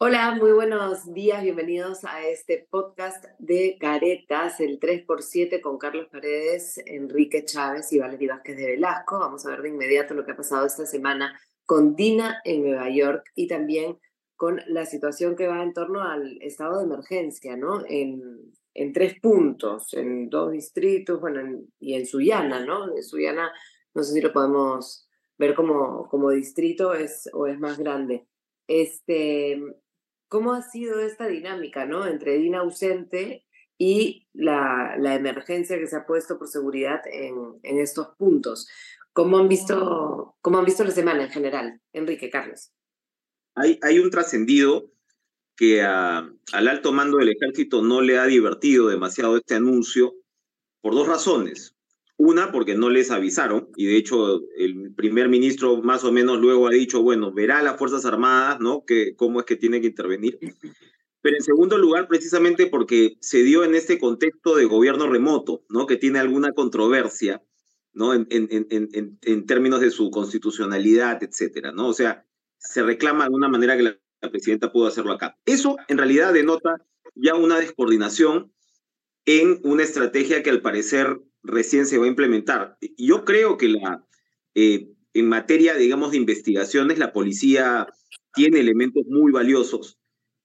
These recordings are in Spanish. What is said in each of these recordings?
Hola, muy buenos días, bienvenidos a este podcast de Caretas, el 3x7 con Carlos Paredes, Enrique Chávez y Valerie Vázquez de Velasco. Vamos a ver de inmediato lo que ha pasado esta semana con Dina en Nueva York y también con la situación que va en torno al estado de emergencia, ¿no? En, en tres puntos, en dos distritos, bueno, y en Sullana, ¿no? En Sullana, no sé si lo podemos ver como, como distrito es, o es más grande. Este, ¿Cómo ha sido esta dinámica, ¿no? Entre Dina ausente y la, emergencia que se ha puesto por seguridad en, estos puntos. ¿Cómo han, visto, ¿Cómo han visto la semana en general? Enrique, Carlos. Hay, un trascendido que al alto mando del ejército no le ha divertido demasiado este anuncio por dos razones. Una, porque no les avisaron, y de hecho el primer ministro más o menos luego ha dicho, bueno, verá a las Fuerzas Armadas, ¿no? Que, cómo es que tiene que intervenir. Pero en segundo lugar, precisamente porque se dio en este contexto de gobierno remoto, ¿no? Que tiene alguna controversia, ¿no? En, en, en, en términos de su constitucionalidad, etcétera, ¿no? O sea, se reclama de alguna manera que la, la presidenta pudo hacerlo acá. Eso en realidad denota ya una descoordinación en una estrategia que al parecer recién se va a implementar. Yo creo que la, eh, en materia, digamos, de investigaciones, la policía tiene elementos muy valiosos,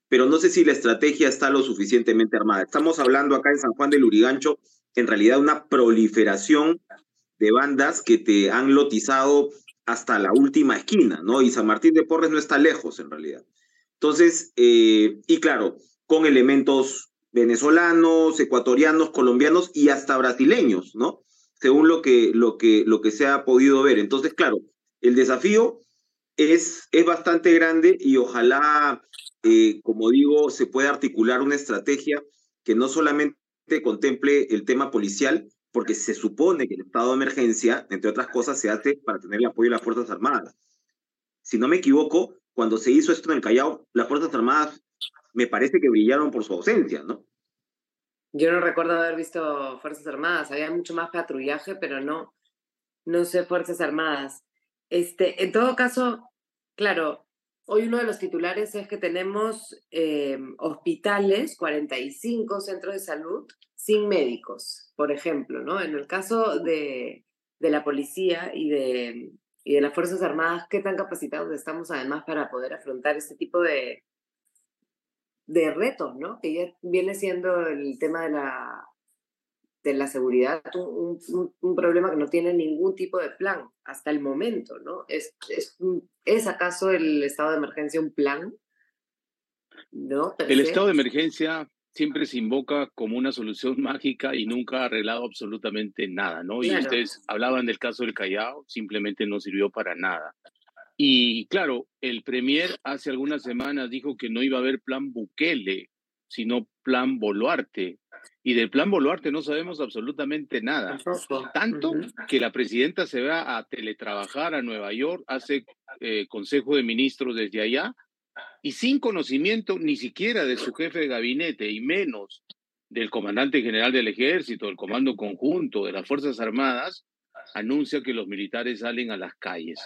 pero no sé si la estrategia está lo suficientemente armada. Estamos hablando acá en San Juan del Urigancho, en realidad, una proliferación de bandas que te han lotizado hasta la última esquina, ¿no? Y San Martín de Porres no está lejos, en realidad. Entonces, eh, y claro, con elementos venezolanos, ecuatorianos, colombianos y hasta brasileños, ¿no? Según lo que, lo que, lo que se ha podido ver. Entonces, claro, el desafío es, es bastante grande y ojalá, eh, como digo, se pueda articular una estrategia que no solamente contemple el tema policial, porque se supone que el estado de emergencia, entre otras cosas, se hace para tener el apoyo de las Fuerzas Armadas. Si no me equivoco, cuando se hizo esto en el Callao, las Fuerzas Armadas me parece que brillaron por su ausencia, ¿no? Yo no recuerdo haber visto Fuerzas Armadas, había mucho más patrullaje, pero no, no sé Fuerzas Armadas. Este, en todo caso, claro, hoy uno de los titulares es que tenemos eh, hospitales, 45 centros de salud sin médicos, por ejemplo, ¿no? En el caso de, de la policía y de, y de las Fuerzas Armadas, ¿qué tan capacitados estamos además para poder afrontar este tipo de, de retos, ¿no? Que ya viene siendo el tema de la, de la seguridad un, un, problema que no tiene ningún tipo de plan hasta el momento, ¿no? ¿Es, es, ¿es acaso el estado de emergencia un plan? ¿No? El estado de emergencia siempre se invoca como una solución mágica y nunca ha arreglado absolutamente nada, ¿no? Claro. Y ustedes hablaban del caso del Callao, simplemente no sirvió para nada. Y claro, el Premier hace algunas semanas dijo que no iba a haber plan Bukele, sino plan Boluarte. Y del plan Boluarte no sabemos absolutamente nada. Tanto que la presidenta se va a teletrabajar a Nueva York, hace eh, consejo de ministros desde allá, y sin conocimiento ni siquiera de su jefe de gabinete, y menos del comandante general del ejército, del comando conjunto, de las Fuerzas Armadas, anuncia que los militares salen a las calles.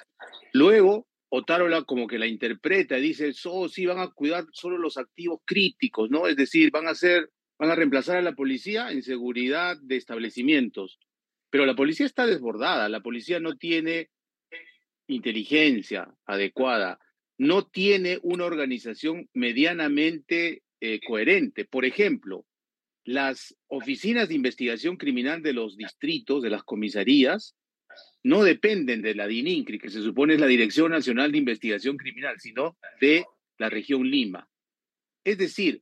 Luego, Otárola como que la interpreta, dice, oh, sí, van a cuidar solo los activos críticos, ¿no? Es decir, van a van a reemplazar a la policía en seguridad de establecimientos. Pero la policía está desbordada, la policía no tiene inteligencia adecuada, no tiene una organización medianamente eh, coherente. Por ejemplo, las oficinas de investigación criminal de los distritos, de las comisarías, no dependen de la DININCRI, que se supone es la Dirección Nacional de Investigación Criminal, sino de la región Lima. Es decir,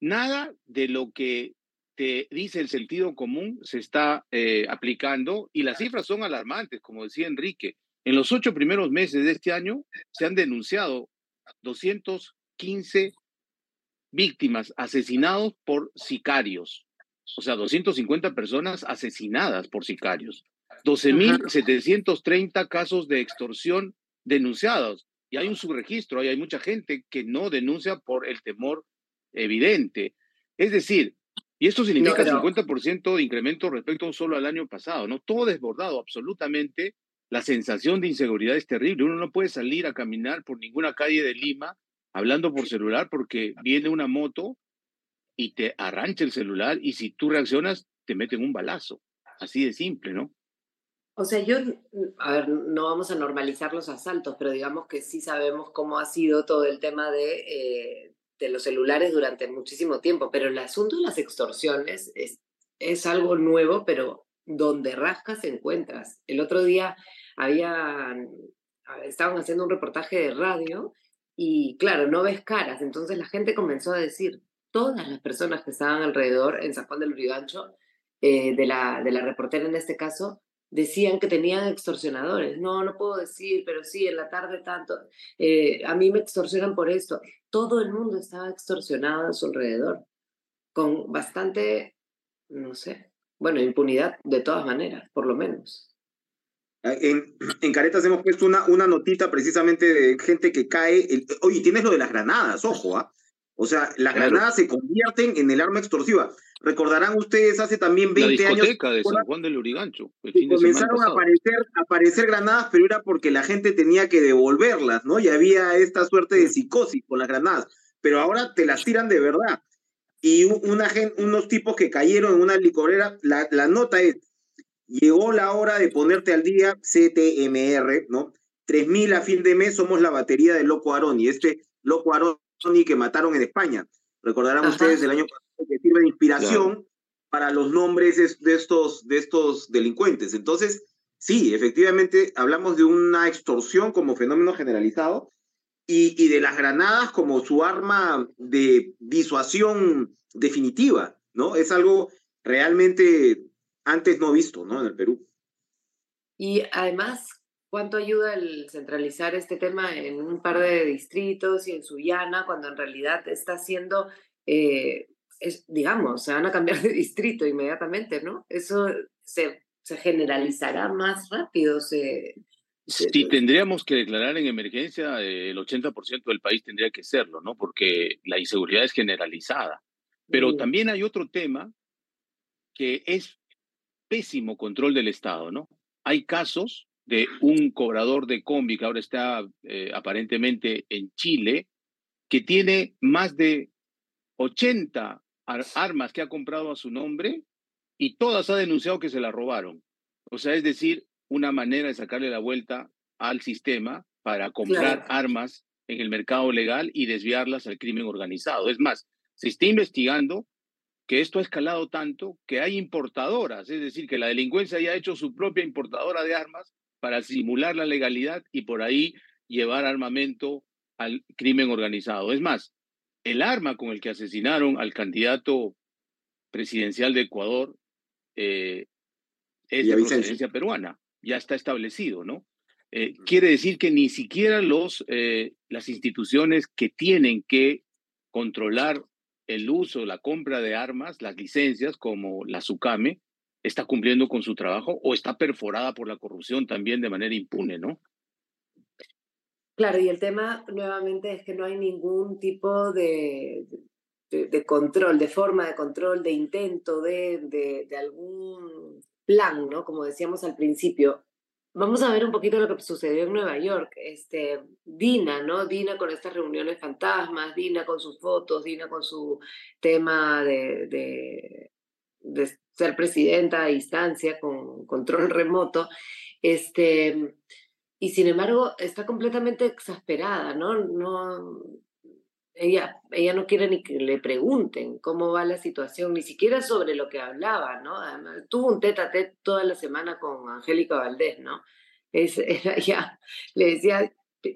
nada de lo que te dice el sentido común se está eh, aplicando y las cifras son alarmantes, como decía Enrique. En los ocho primeros meses de este año se han denunciado 215 víctimas asesinados por sicarios, o sea, 250 personas asesinadas por sicarios, 12.730 casos de extorsión denunciados. Y hay un subregistro, hay mucha gente que no denuncia por el temor evidente. Es decir, y esto significa no, pero... 50% de incremento respecto solo al año pasado, ¿no? Todo desbordado, absolutamente. La sensación de inseguridad es terrible. Uno no puede salir a caminar por ninguna calle de Lima hablando por celular porque viene una moto y te arrancha el celular y si tú reaccionas, te meten un balazo. Así de simple, ¿no? O sea, yo, a ver, no vamos a normalizar los asaltos, pero digamos que sí sabemos cómo ha sido todo el tema de, eh, de los celulares durante muchísimo tiempo, pero el asunto de las extorsiones es, es algo nuevo, pero donde rascas encuentras. El otro día había, estaban haciendo un reportaje de radio y claro, no ves caras, entonces la gente comenzó a decir, todas las personas que estaban alrededor en San Juan del Urigancho, eh, de, la, de la reportera en este caso, decían que tenían extorsionadores. No, no puedo decir, pero sí, en la tarde tanto, eh, a mí me extorsionan por esto. Todo el mundo estaba extorsionado a su alrededor, con bastante, no sé, bueno, impunidad de todas maneras, por lo menos. En, en Caretas hemos puesto una, una notita precisamente de gente que cae. oye, tienes lo de las granadas, ojo, ¿ah? O sea, las granadas se convierten en el arma extorsiva. Recordarán ustedes hace también 20 la años. de San Juan del Urigancho. comenzaron a aparecer, a aparecer granadas, pero era porque la gente tenía que devolverlas, ¿no? Y había esta suerte de psicosis con las granadas. Pero ahora te las tiran de verdad. Y una unos tipos que cayeron en una licorera, la, la nota es: llegó la hora de ponerte al día, CTMR, ¿no? 3.000 a fin de mes somos la batería del Loco Aroni. Este Loco Aroni que mataron en España. Recordarán ustedes el año pasado que sirve de inspiración para los nombres de estos, de estos delincuentes. Entonces, sí, efectivamente, hablamos de una extorsión como fenómeno generalizado y, y de las granadas como su arma de disuasión definitiva, ¿no? Es algo realmente antes no visto, ¿no? En el Perú. Y además, ¿Cuánto ayuda el centralizar este tema en un par de distritos y en Sullana, cuando en realidad está haciendo, eh, es, digamos, se van a cambiar de distrito inmediatamente, ¿no? Eso se, se generalizará más rápido. Se, si tendríamos que declarar en emergencia, eh, el 80% del país tendría que serlo, ¿no? Porque la inseguridad es generalizada. Pero mm. también hay otro tema que es pésimo control del Estado, ¿no? Hay casos de un cobrador de combi que ahora está eh, aparentemente en Chile, que tiene más de 80 armas que ha comprado a su nombre y todas ha denunciado que se las robaron. O sea, es decir, una manera de sacarle la vuelta al sistema para comprar armas en el mercado legal y desviarlas al crimen organizado. Es más, se está investigando que esto ha escalado tanto que hay importadoras, es decir, que la delincuencia ya ha hecho su propia importadora de armas para simular la legalidad y por ahí llevar armamento al crimen organizado. Es más, el arma con el que asesinaron al candidato presidencial de Ecuador eh, es de procedencia peruana, ya está establecido, ¿no? Eh, quiere decir que ni siquiera los, eh, las instituciones que tienen que controlar el uso, la compra de armas, las licencias, como la SUCAME, está cumpliendo con su trabajo o está perforada por la corrupción también de manera impune, ¿no? Claro, y el tema nuevamente es que no hay ningún tipo de, de, control, de forma de control, de intento, de, de, algún plan, ¿no? Como decíamos al principio. Vamos a ver un poquito lo que sucedió en Nueva York. Este, Dina, ¿no? Dina con estas reuniones fantasmas, Dina con sus fotos, Dina con su tema de, de, ser presidenta a distancia con control remoto, este, y sin embargo está completamente exasperada, ¿no? no ella, ella no quiere ni que le pregunten cómo va la situación, ni siquiera sobre lo que hablaba, ¿no? tuvo un tete a tete toda la semana con Angélica Valdés, ¿no? Es, ella le decía,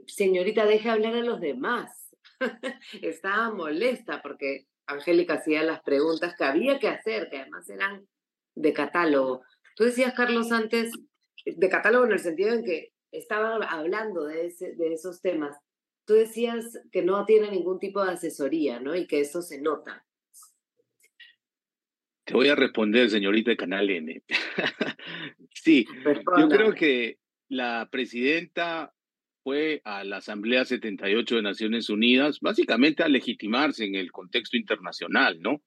señorita, deje hablar a los demás. Estaba molesta porque Angélica hacía las preguntas que había que hacer, que además eran de catálogo. Tú decías, Carlos, antes, de catálogo en el sentido en que estaba hablando de, ese, de esos temas. Tú decías que no tiene ningún tipo de asesoría, ¿no? Y que eso se nota. Te voy a responder, señorita de Canal N. sí, yo creo que la presidenta fue a la Asamblea 78 de Naciones Unidas, básicamente a legitimarse en el contexto internacional, ¿no?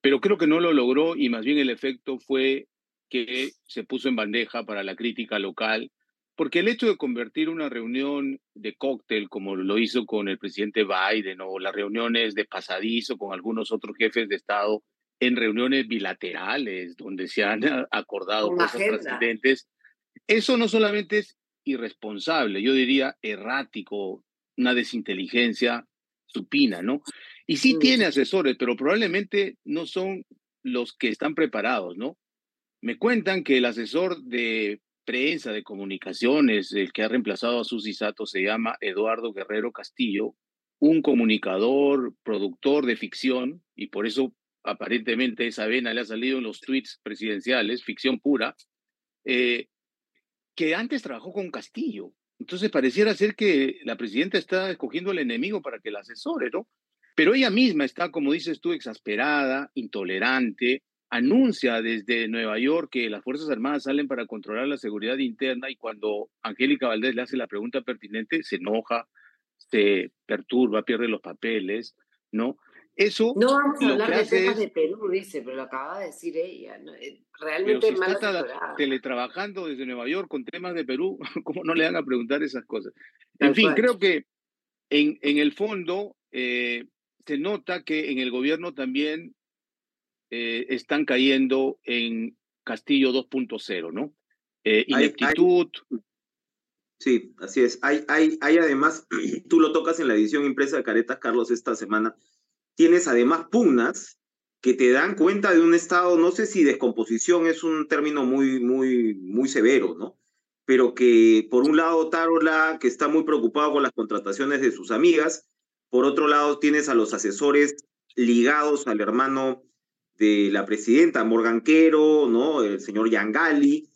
Pero creo que no lo logró y más bien el efecto fue que se puso en bandeja para la crítica local Porque el hecho de convertir una reunión de cóctel, como lo hizo con el presidente Biden, o las reuniones de pasadizo con algunos otros jefes de Estado, en reuniones bilaterales, donde se han acordado cosas trascendentes, eso no solamente es irresponsable, yo diría errático, una desinteligencia supina, ¿no? Y sí tiene asesores, pero probablemente no son los que están preparados, ¿no? Me cuentan que el asesor de prensa, de comunicaciones, el que ha reemplazado a Susi Sato, se llama Eduardo Guerrero Castillo, un comunicador, productor de ficción, y por eso aparentemente esa vena le ha salido en los tweets presidenciales, ficción pura, eh, que antes trabajó con Castillo. Entonces pareciera ser que la presidenta está escogiendo al enemigo para que la asesore, ¿no? Pero ella misma está, como dices tú, exasperada, intolerante, anuncia desde Nueva York que las Fuerzas Armadas salen para controlar la seguridad interna y cuando Angélica Valdés le hace la pregunta pertinente, se enoja, se perturba, pierde los papeles, ¿no? Eso no vamos a hablar de temas de Perú, dice, pero lo acaba de decir ella. Eh, realmente pero si está teletrabajando desde Nueva York con temas de Perú, ¿cómo no le van a preguntar esas cosas? En fin, creo que en, en el fondo eh, se nota que en el gobierno también eh, están cayendo en Castillo 2.0, ¿no? Eh, ineptitud. sí, así es. Hay, hay, hay además, tú lo tocas en la edición impresa de Caretas, Carlos, esta semana, tienes además pugnas que te dan cuenta de un estado, no sé si descomposición es un término muy, muy, muy severo, ¿no? Pero que por un lado Tarola, que está muy preocupado con las contrataciones de sus amigas, por otro lado, tienes a los asesores ligados al hermano de la presidenta, Morgan Quero, ¿no? El señor Yangali.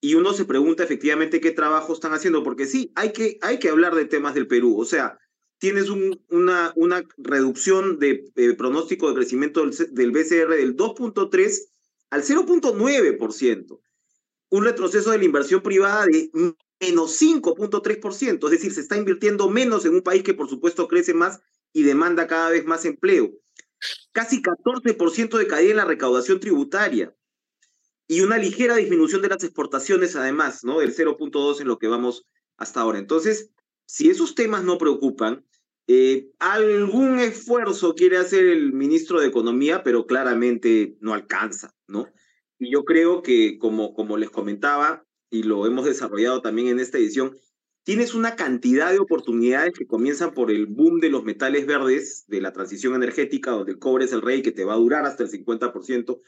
Y uno se pregunta efectivamente qué trabajo están haciendo, porque sí, hay que, hay que hablar de temas del Perú. O sea, tienes una, una reducción de pronóstico de crecimiento del, del BCR del 2.3 al 0.9%. Un retroceso de la inversión privada de menos 5.3%, es decir, se está invirtiendo menos en un país que por supuesto crece más y demanda cada vez más empleo. Casi 14% de caída en la recaudación tributaria y una ligera disminución de las exportaciones además, ¿no? Del 0.2 en lo que vamos hasta ahora. Entonces, si esos temas no preocupan, eh, algún esfuerzo quiere hacer el ministro de Economía, pero claramente no alcanza, ¿no? Y yo creo que, como, como les comentaba, y lo hemos desarrollado también en esta edición, tienes una cantidad de oportunidades que comienzan por el boom de los metales verdes, de la transición energética, donde el cobre es el rey, que te va a durar hasta el 50%.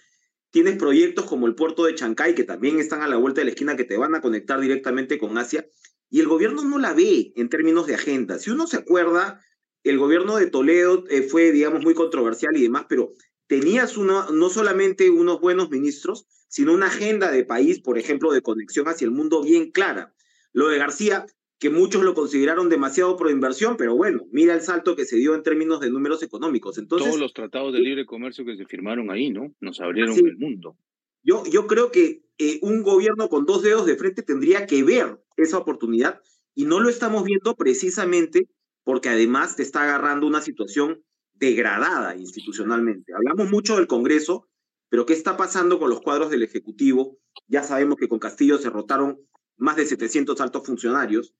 Tienes proyectos como el puerto de Chancay, que también están a la vuelta de la esquina, que te van a conectar directamente con Asia. Y el gobierno no la ve en términos de agenda. Si uno se acuerda, el gobierno de Toledo eh, fue, digamos, muy controversial y demás, pero tenías uno, no solamente unos buenos ministros, sino una agenda de país, por ejemplo, de conexión hacia el mundo bien clara. Lo de García, que muchos lo consideraron demasiado pro inversión, pero bueno, mira el salto que se dio en términos de números económicos. Entonces, Todos los tratados de libre comercio que se firmaron ahí, ¿no? Nos abrieron el mundo. Yo, yo creo que eh, un gobierno con dos dedos de frente tendría que ver esa oportunidad y no lo estamos viendo precisamente porque además te está agarrando una situación degradada institucionalmente. Hablamos mucho del Congreso, pero ¿qué está pasando con los cuadros del Ejecutivo? Ya sabemos que con Castillo se rotaron más de 700 altos funcionarios,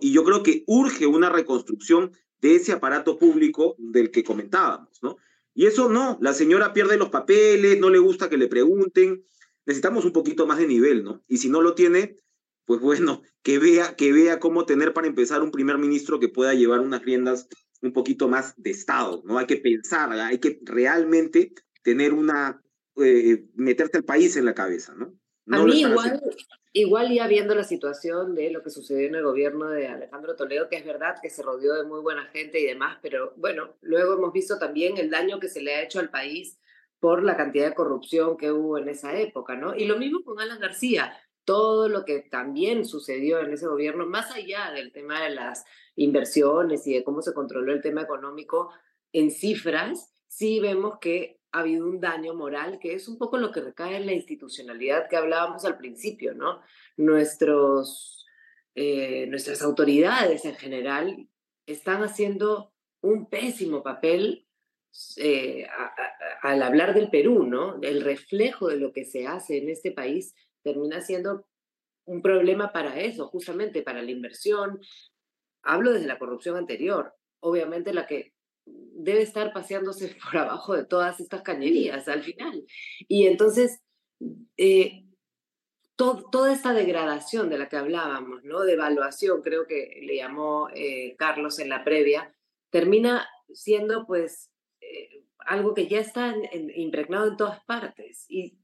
Y yo creo que urge una reconstrucción de ese aparato público del que comentábamos, ¿no? Y eso no, la señora pierde los papeles, no le gusta que le pregunten, necesitamos un poquito más de nivel, ¿no? Y si no lo tiene, pues bueno, que vea, que vea cómo tener para empezar un primer ministro que pueda llevar unas riendas un poquito más de Estado, ¿no? Hay que pensar, hay que realmente tener una, eh, meterte al país en la cabeza, ¿no? A mí igual, igual ya viendo la situación de lo que sucedió en el gobierno de Alejandro Toledo, que es verdad que se rodeó de muy buena gente y demás, pero bueno, luego hemos visto también el daño que se le ha hecho al país por la cantidad de corrupción que hubo en esa época, ¿no? Y lo mismo con Alan García, todo lo que también sucedió en ese gobierno, más allá del tema de las inversiones y de cómo se controló el tema económico en cifras, sí vemos que ha habido un daño moral, que es un poco lo que recae en la institucionalidad que hablábamos al principio, ¿no? Nuestros, eh, nuestras autoridades en general están haciendo un pésimo papel eh, al hablar del Perú, ¿no? El reflejo de lo que se hace en este país termina siendo un problema para eso, justamente para la inversión. Hablo desde la corrupción anterior, obviamente la que debe estar paseándose por abajo de todas estas cañerías al final. Y entonces, eh, toda esta degradación de la que hablábamos, ¿no? de evaluación, creo que le llamó eh, Carlos en la previa, termina siendo pues eh, algo que ya está impregnado en todas partes. Y,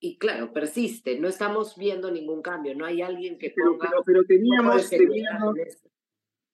y claro, persiste, no estamos viendo ningún cambio, no hay alguien que ponga... Pero, pero, teníamos, teníamos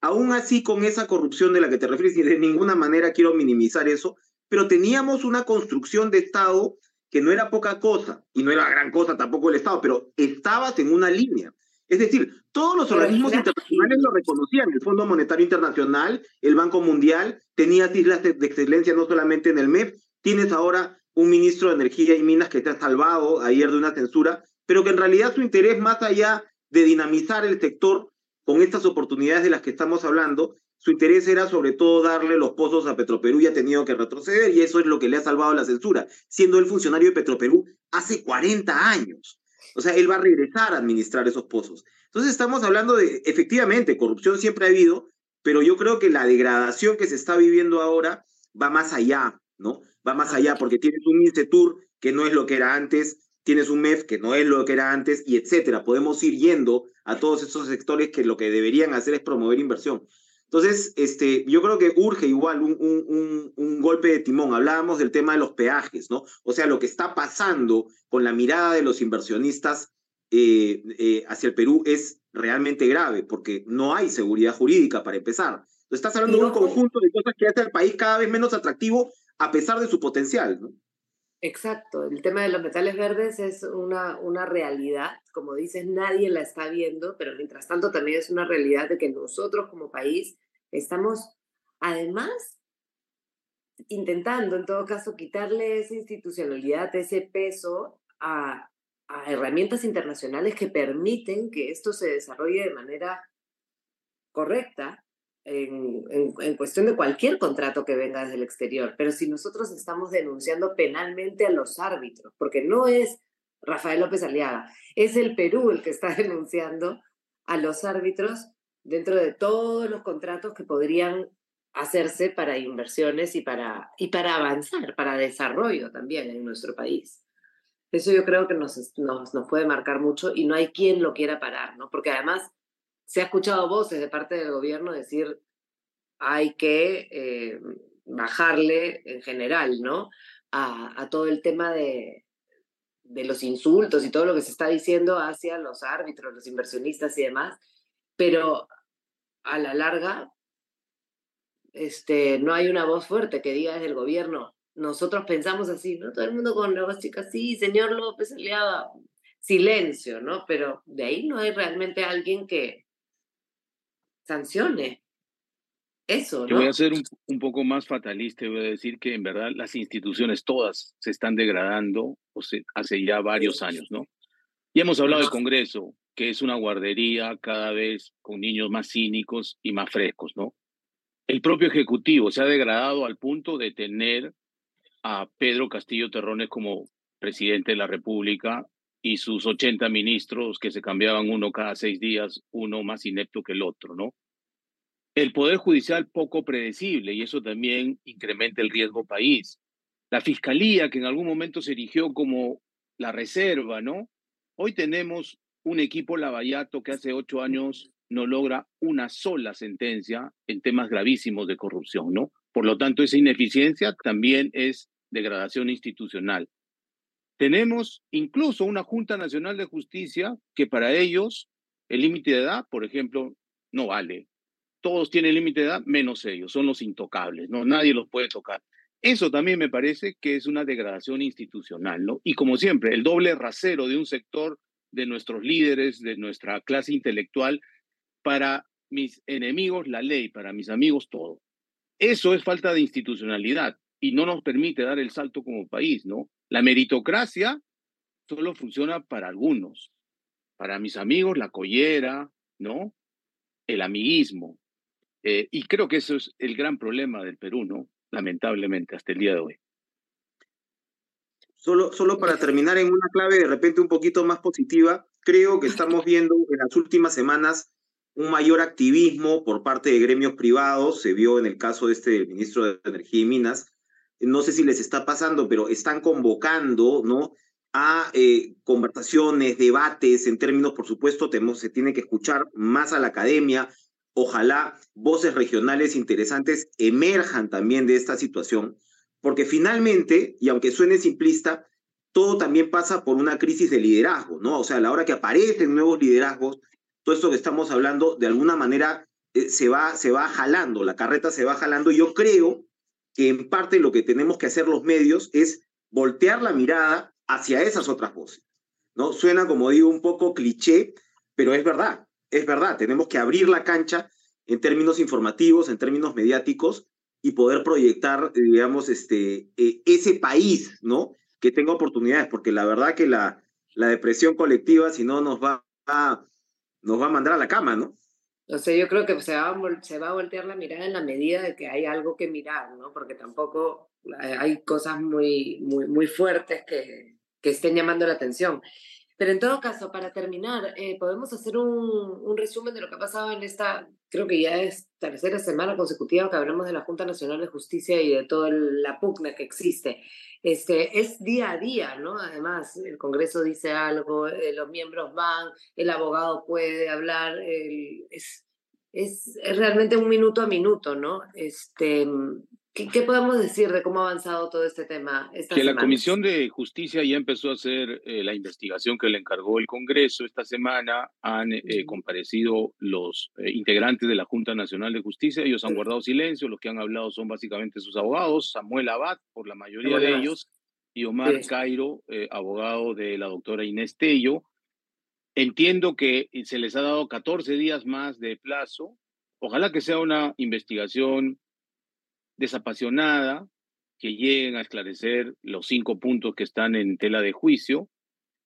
aún así con esa corrupción de la que te refieres, y de ninguna manera quiero minimizar eso, pero teníamos una construcción de Estado que no era poca cosa, y no era gran cosa tampoco el Estado, pero estabas en una línea. Es decir, todos los organismos internacionales lo reconocían, el Fondo Monetario Internacional, el Banco Mundial, tenías islas de, excelencia no solamente en el MEP, tienes ahora un ministro de Energía y Minas que te ha salvado ayer de una censura, pero que en realidad su interés más allá de dinamizar el sector con estas oportunidades de las que estamos hablando, su interés era sobre todo darle los pozos a Petroperú y ha tenido que retroceder y eso es lo que le ha salvado la censura, siendo el funcionario de Petroperú hace 40 años. O sea, él va a regresar a administrar esos pozos. Entonces estamos hablando de, efectivamente, corrupción siempre ha habido, pero yo creo que la degradación que se está viviendo ahora va más allá, ¿no? Va más allá porque tienes un Incetur que no es lo que era antes, tienes un MEF que no es lo que era antes y etcétera. Podemos ir yendo a todos esos sectores que lo que deberían hacer es promover inversión. Entonces, este, yo creo que urge igual un, un, un, golpe de timón. Hablábamos del tema de los peajes, ¿no? O sea, lo que está pasando con la mirada de los inversionistas eh, eh, hacia el Perú es realmente grave, porque no hay seguridad jurídica para empezar. Estás hablando de un conjunto de cosas que hace al país cada vez menos atractivo a pesar de su potencial, ¿no? Exacto, el tema de los metales verdes es una, una realidad, como dices, nadie la está viendo, pero mientras tanto también es una realidad de que nosotros como país estamos además intentando en todo caso quitarle esa institucionalidad, ese peso a, a herramientas internacionales que permiten que esto se desarrolle de manera correcta en, cuestión de cualquier contrato que venga desde el exterior. Pero si nosotros estamos denunciando penalmente a los árbitros, porque no es Rafael López Aliaga, es el Perú el que está denunciando a los árbitros dentro de todos los contratos que podrían hacerse para inversiones y para, y para avanzar, para desarrollo también en nuestro país. Eso yo creo que nos, nos, nos puede marcar mucho y no hay quien lo quiera parar, ¿no? Porque además se ha escuchado voces de parte del gobierno decir hay que eh, bajarle en general, ¿no? A, todo el tema de, de los insultos y todo lo que se está diciendo hacia los árbitros, los inversionistas y demás, pero a la larga este, no hay una voz fuerte que diga desde el gobierno, nosotros pensamos así, ¿no? Todo el mundo con la voz sí, señor López Aliaga, silencio, ¿no? Pero de ahí no hay realmente alguien que, sancione. Eso, ¿no? Yo voy a ser un, poco más fatalista y voy a decir que en verdad las instituciones todas se están degradando o hace ya varios años, ¿no? Y hemos hablado del Congreso, que es una guardería cada vez con niños más cínicos y más frescos, ¿no? El propio Ejecutivo se ha degradado al punto de tener a Pedro Castillo Terrones como presidente de la República y sus 80 ministros que se cambiaban uno cada seis días, uno más inepto que el otro, ¿no? El Poder Judicial poco predecible y eso también incrementa el riesgo país. La Fiscalía, que en algún momento se erigió como la reserva, ¿no? Hoy tenemos un equipo lavallato que hace ocho años no logra una sola sentencia en temas gravísimos de corrupción, ¿no? Por lo tanto, esa ineficiencia también es degradación institucional. Tenemos incluso una Junta Nacional de Justicia que para ellos el límite de edad, por ejemplo, no vale. Todos tienen límite de edad menos ellos, son los intocables, ¿no? Nadie los puede tocar. Eso también me parece que es una degradación institucional, ¿no? Y como siempre, el doble rasero de un sector de nuestros líderes, de nuestra clase intelectual, para mis enemigos la ley, para mis amigos todo. Eso es falta de institucionalidad y no nos permite dar el salto como país, ¿no? La meritocracia solo funciona para algunos. Para mis amigos, la collera, ¿no? El amiguismo. Eh, y creo que eso es el gran problema del Perú, ¿no? Lamentablemente, hasta el día de hoy. Solo, solo para terminar en una clave de repente un poquito más positiva, creo que estamos viendo en las últimas semanas un mayor activismo por parte de gremios privados, se vio en el caso de este ministro de Energía y Minas, no sé si les está pasando, pero están convocando, ¿no? a eh, conversaciones, debates, en términos, por supuesto, tenemos, se tiene que escuchar más a la academia. Ojalá voces regionales interesantes emerjan también de esta situación, porque finalmente, y aunque suene simplista, todo también pasa por una crisis de liderazgo, ¿no? O sea, a la hora que aparecen nuevos liderazgos, todo esto que estamos hablando, de alguna manera eh, se, va, se va jalando, la carreta se va jalando. Yo creo que en parte lo que tenemos que hacer los medios es voltear la mirada hacia esas otras voces. ¿no? Suena, como digo, un poco cliché, pero es verdad, es verdad. Tenemos que abrir la cancha en términos informativos, en términos mediáticos, y poder proyectar, digamos, este, e, ese país, ¿no? Que tenga oportunidades, porque la verdad que la, la depresión colectiva, si no, nos va, a, nos va a mandar a la cama, ¿no? Sea, yo creo que se va, a, se va a voltear la mirada en la medida de que hay algo que mirar, ¿no? Porque tampoco hay cosas muy, muy, muy fuertes que, que estén llamando la atención. Pero en todo caso, para terminar, eh, podemos hacer un, un, resumen de lo que ha pasado en esta, creo que ya es tercera semana consecutiva que hablamos de la Junta Nacional de Justicia y de toda la pugna que existe. Este, es día a día, ¿no? Además, el Congreso dice algo, eh, los miembros van, el abogado puede hablar, es, es, es, realmente un minuto a minuto, ¿no? Este, ¿Qué, podemos decir de cómo ha avanzado todo este tema? que la Comisión de Justicia ya empezó a hacer eh, la investigación que le encargó el Congreso. Esta semana han eh, comparecido los eh, integrantes de la Junta Nacional de Justicia. Ellos han guardado silencio. Los que han hablado son básicamente sus abogados, Samuel Abad, por la mayoría de ellos, y Omar Cairo, abogado de la doctora Inés Tello. Entiendo que se les ha dado 14 días más de plazo. Ojalá que sea una investigación desapasionada, que lleguen a esclarecer los cinco puntos que están en tela de juicio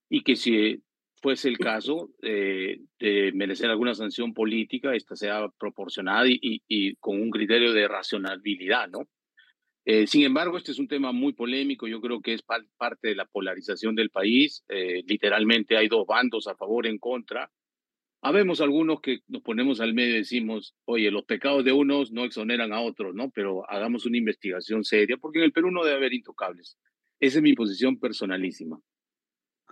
y que si fuese el caso eh, de merecer alguna sanción política, esta sea proporcionada y, con un criterio de racionalidad, ¿no? Eh, sin embargo, este es un tema muy polémico, yo creo que es parte de la polarización del país, eh, literalmente hay dos bandos a favor, en contra, Habemos algunos que nos ponemos al medio y decimos, oye, los pecados de unos no exoneran a otros, ¿no? Pero hagamos una investigación seria, porque en el Perú no debe haber intocables. Esa es mi posición personalísima.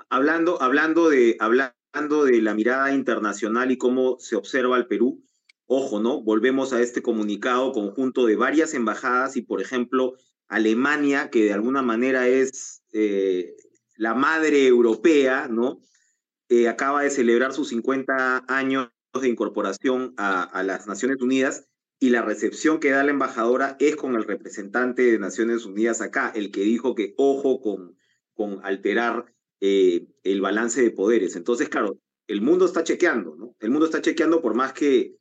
Hablando, hablando, de, hablando de la mirada internacional y cómo se observa el Perú, ojo, ¿no? Volvemos a este comunicado conjunto de varias embajadas y, por ejemplo, Alemania, que de alguna manera es eh, la madre europea, ¿no? Eh, acaba de celebrar sus 50 años de incorporación a, las Naciones Unidas y la recepción que da la embajadora es con el representante de Naciones Unidas acá, el que dijo que ojo con, con alterar eh, el balance de poderes. Entonces, claro, el mundo está chequeando, ¿no? El mundo está chequeando por más que,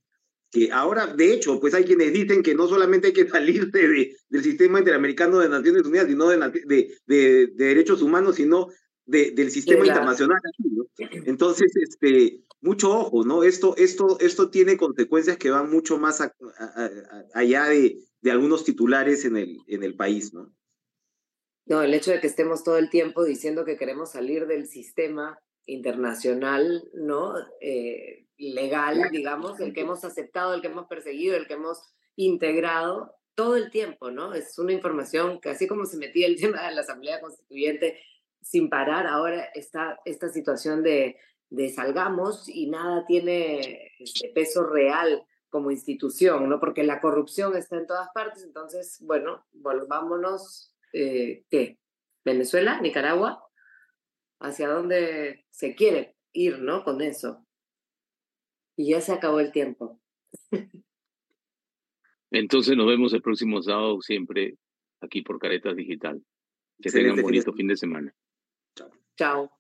que ahora, de hecho, pues hay quienes dicen que no solamente hay que salir de, del sistema interamericano de Naciones Unidas, sino de, de, de derechos humanos, sino del sistema internacional. Entonces, este, mucho ojo, ¿no? Esto, esto, esto tiene consecuencias que van mucho más allá de, de, algunos titulares en el, en el país, ¿no? No, el hecho de que estemos todo el tiempo diciendo que queremos salir del sistema internacional, ¿no? Eh, legal, digamos, el que hemos aceptado, el que hemos perseguido, el que hemos integrado todo el tiempo, ¿no? Es una información que así como se metía el tema de la Asamblea Constituyente sin parar ahora está esta situación de, de salgamos y nada tiene este peso real como institución, ¿no? Porque la corrupción está en todas partes, entonces, bueno, volvámonos, eh, ¿qué? ¿Venezuela? ¿Nicaragua? ¿Hacia dónde se quiere ir, ¿no? Con eso. Y ya se acabó el tiempo. Entonces nos vemos el próximo sábado siempre aquí por Caretas Digital. Que tengan un bonito fin de semana. Ciao.